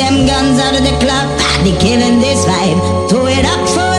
them guns out of the club. They killing this vibe. Throw it up for.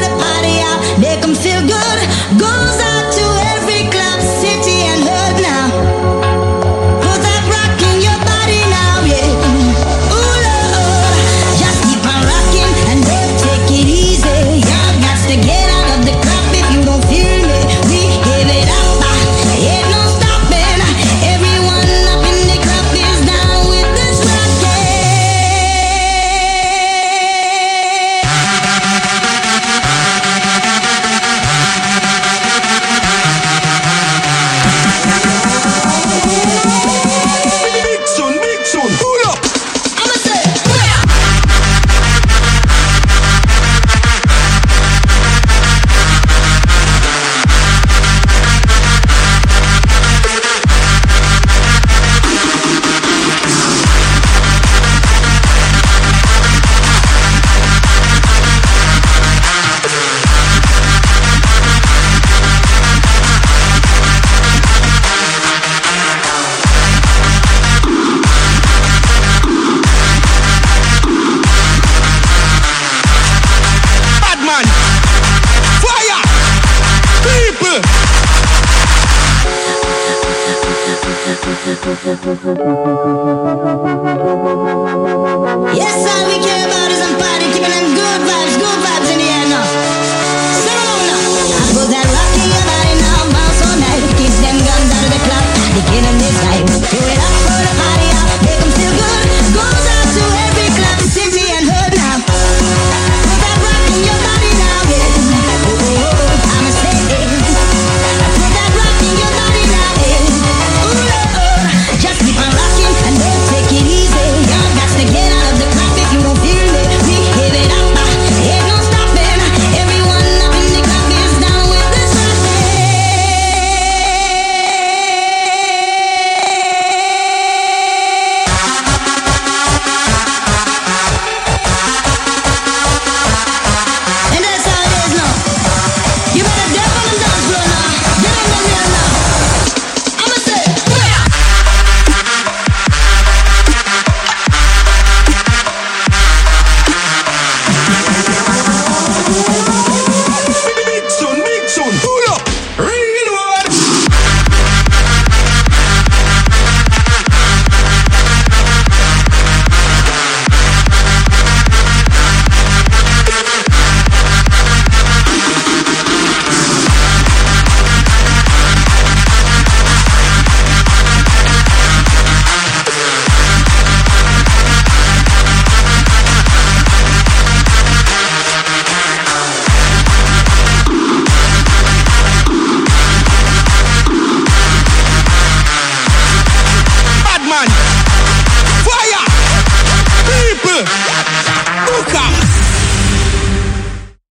man. Fire! People! Yes, all we care about is I'm party, keeping them good vibes, good vibes in the air now. Sit down now. I put that rock in your body now, bounce all night. Keep them guns out of the club, the kid in this life.